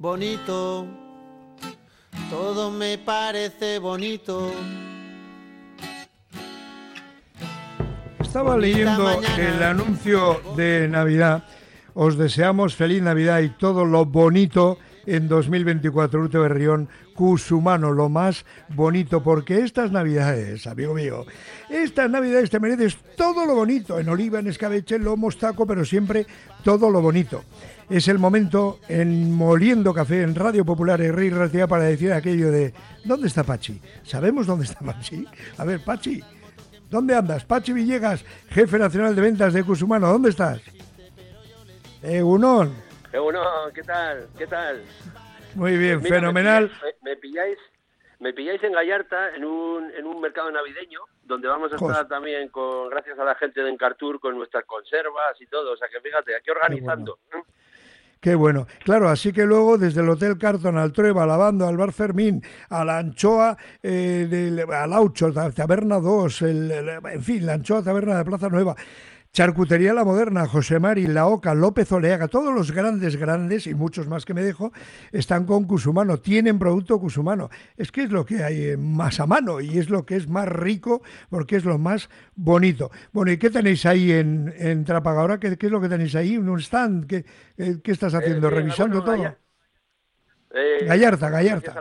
bonito, todo me parece bonito. Estaba leyendo el anuncio de Navidad. Os deseamos feliz Navidad y todo lo bonito en 2024, Urte Berrión, Cusumano, lo más bonito, porque estas navidades, amigo mío, estas navidades te mereces todo lo bonito, en oliva, en escabeche, lomo, taco, pero siempre todo lo bonito. Es el momento en Moliendo Café, en Radio Popular, y Rey Ratia, para decir aquello de, ¿dónde está Pachi? ¿Sabemos dónde está Pachi? A ver, Pachi, ¿Dónde andas? Pachi Villegas, jefe nacional de ventas de Cusumano, ¿dónde estás? Egunon. Egunon, ¿qué tal? ¿Qué tal? Muy bien, fenomenal. Me pilláis, me, pilláis, en Gallarta, en un, en un mercado navideño, donde vamos a estar también, con gracias a la gente de Encartur, con nuestras conservas y todo. O sea que fíjate, aquí organizando. Qué bueno. Claro, así que luego desde el Hotel Carton al Trueba, Lavando, al Bar Fermín, a la Anchoa, eh, del, al Aucho, Taberna 2, el, en fin, la Anchoa Taberna de Plaza Nueva, Charcutería La Moderna, José Mari, La Oca, López Oleaga, todos los grandes, grandes y muchos más que me dejo, están con Cusumano, tienen producto Cusumano. Es que es lo que hay más a mano y es lo que es más rico porque es lo más bonito. Bueno, ¿y qué tenéis ahí en, en Trapagahora? ¿Qué, ¿Qué, es lo que tenéis ahí? ¿Un stand? ¿Qué, eh, qué estás haciendo? Eh, ¿Revisando todo? Eh, Gallarta, Gallarta.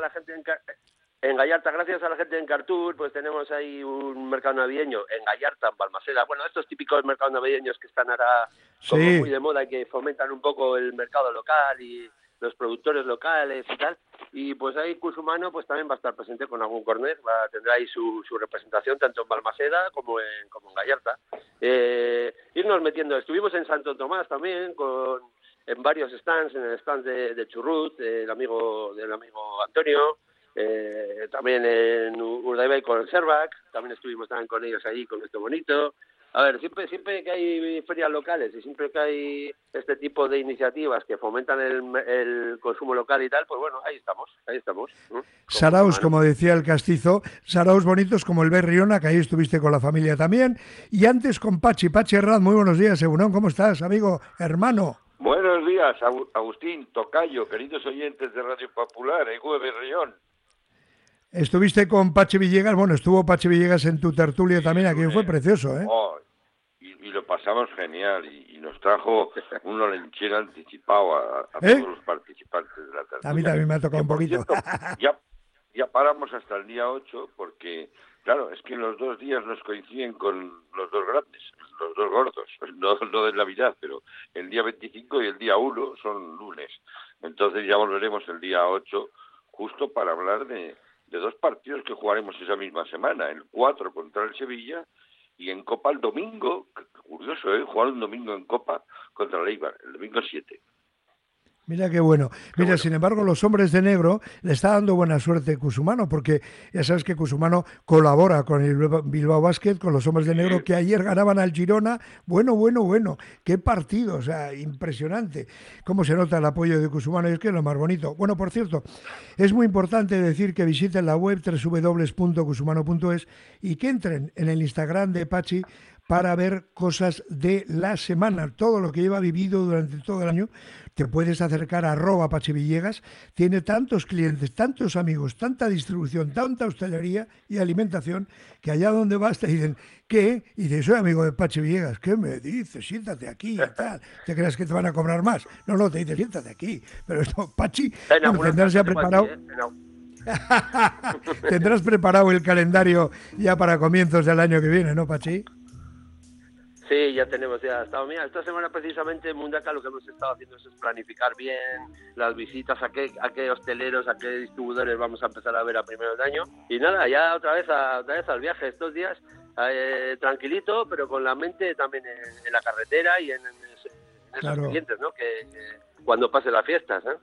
En Gallarta, gracias a la gente en Cartur, pues tenemos ahí un mercado navideño en Gallarta, en Balmaseda. Bueno, estos típicos mercados navideños que están ahora como muy de moda y que fomentan un poco el mercado local y los productores locales y tal. Y pues ahí Cusumano pues también va a estar presente con algún cornet, va, tendrá ahí su, su representación tanto en Balmaseda como en, como en Gallarta. Eh, irnos metiendo, estuvimos en Santo Tomás también con en varios stands, en el stand de, de Churrut, del amigo, del amigo Antonio, eh, también en Urdaibai con el Servac, también estuvimos también con ellos ahí, con esto bonito. A ver, siempre, siempre que hay ferias locales y siempre que hay este tipo de iniciativas que fomentan el, consumo local y tal, pues bueno, ahí estamos, ahí estamos. Saraos, como decía el castizo, Saraos bonitos como el Berriona, que ahí estuviste con la familia también, y antes con Pachi, Pachi Herrad, muy buenos días, Egunon, ¿cómo estás, amigo, hermano? Buenos días, Agustín, Tocayo, queridos oyentes de Radio Popular, Ego Berrión. Estuviste con Pache Villegas, bueno, estuvo Pache Villegas en tu tertulia también, aquí fue precioso, ¿eh? Oh, y, lo pasamos genial y, nos trajo un olenchero anticipado a, ¿Eh? todos los participantes de la tertulia. A mí también me ha tocado un poquito. ya, ya paramos hasta el día 8 porque, claro, es que los dos días nos coinciden con los dos grandes, los dos gordos, no, no de Navidad, pero el día 25 y el día 1 son lunes. Entonces ya volveremos el día 8 justo para hablar de de dos partidos que jugaremos esa misma semana, el 4 contra el Sevilla y en Copa el domingo, curioso, ¿eh? jugar un domingo en Copa contra el Eibar, el domingo 7. Mira qué bueno. Mira, sin embargo, los hombres de negro le está dando buena suerte Cusumano, porque ya sabes que Cusumano colabora con el Bilbao Basket, con los hombres de negro que ayer ganaban al Girona. Bueno, bueno, bueno. Qué partido, o sea, impresionante. Cómo se nota el apoyo de Cusumano y es que es lo más bonito. Bueno, por cierto, es muy importante decir que visiten la web www.cusumano.es y que entren en el Instagram de Pachi para ver cosas de la semana, todo lo que lleva vivido durante todo el año. Te puedes acercar a arroba Villegas, tiene tantos clientes, tantos amigos, tanta distribución, tanta hostelería y alimentación, que allá donde vas te dicen, ¿qué? Y dices, soy amigo de Pachi Villegas, ¿qué me dices? Siéntate aquí y tal. ¿Te crees que te van a cobrar más? No, no, te dice, siéntate aquí. Pero esto, Pachi, tendrás ya preparado... ¿eh? tendrás preparado el calendario ya para comienzos del año que viene, ¿no, Pachi? Sí, ya tenemos, ya estado. Mira, esta semana precisamente en Mundaca lo que hemos estado haciendo es planificar bien las visitas, a qué, a qué hosteleros, a qué distribuidores vamos a empezar a ver a primeros de año. Y nada, ya otra vez, otra vez al viaje estos días, eh, tranquilito, pero con la mente también en, la carretera y en, esos clientes, ¿no? Que, cuando pase las fiestas, ¿eh?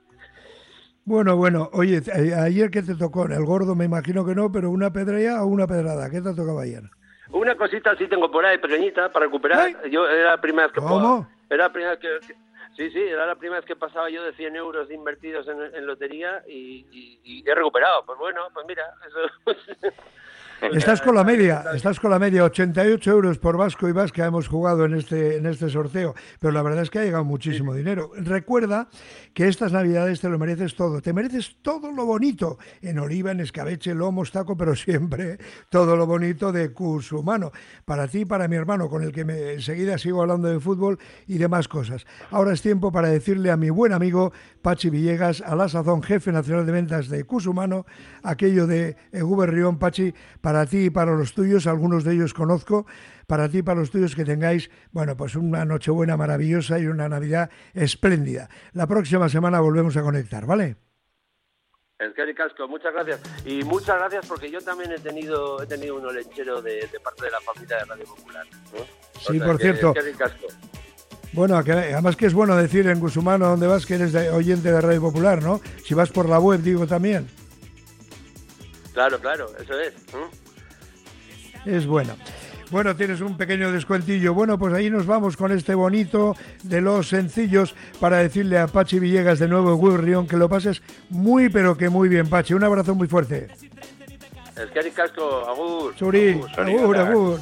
Bueno, bueno, oye, ayer que te tocó, el gordo me imagino que no, pero una pedrea o una pedrada, ¿qué te tocaba ayer? Una cosita sí tengo por ahí, pequeñita, para recuperar. Yo era la primera vez que... ¿Cómo? Era la primera vez que, Sí, sí, era la primera vez que pasaba yo de 100 euros invertidos en, lotería y, he recuperado. Pues bueno, pues mira, eso... Estás con la media, estás con la media, 88 euros por Vasco y Vasca hemos jugado en este, en este sorteo, pero la verdad es que ha llegado muchísimo dinero. Recuerda que estas navidades te lo mereces todo, te mereces todo lo bonito, en oliva, en escabeche, lomo, taco, pero siempre todo lo bonito de Cusumano, para ti y para mi hermano, con el que me, enseguida sigo hablando de fútbol y demás cosas. Ahora tiempo para decirle a mi buen amigo Pachi Villegas, a la sazón jefe nacional de ventas de Cusumano, aquello de Eguberrión, Pachi, para ti y para los tuyos, algunos de ellos conozco, para ti y para los tuyos que tengáis, bueno, pues una Nochebuena maravillosa y una Navidad espléndida. La próxima semana volvemos a conectar, ¿vale? El Kerry Casco, muchas gracias. Y muchas gracias porque yo también he tenido he tenido un olenchero de, parte de la familia de Radio Popular. Sí, por cierto. Bueno, además que es bueno decir en Gusumano donde vas que eres oyente de Radio Popular, ¿no? Si vas por la web, digo también. Claro, claro, eso es es bueno. Bueno, tienes un pequeño descuentillo. Bueno, pues ahí nos vamos con este bonito de los sencillos para decirle a Pachi Villegas de nuevo Rion que lo pases muy, pero que muy bien, Pachi. Un abrazo muy fuerte. Es que Casco, agur. Suri, agur, agur.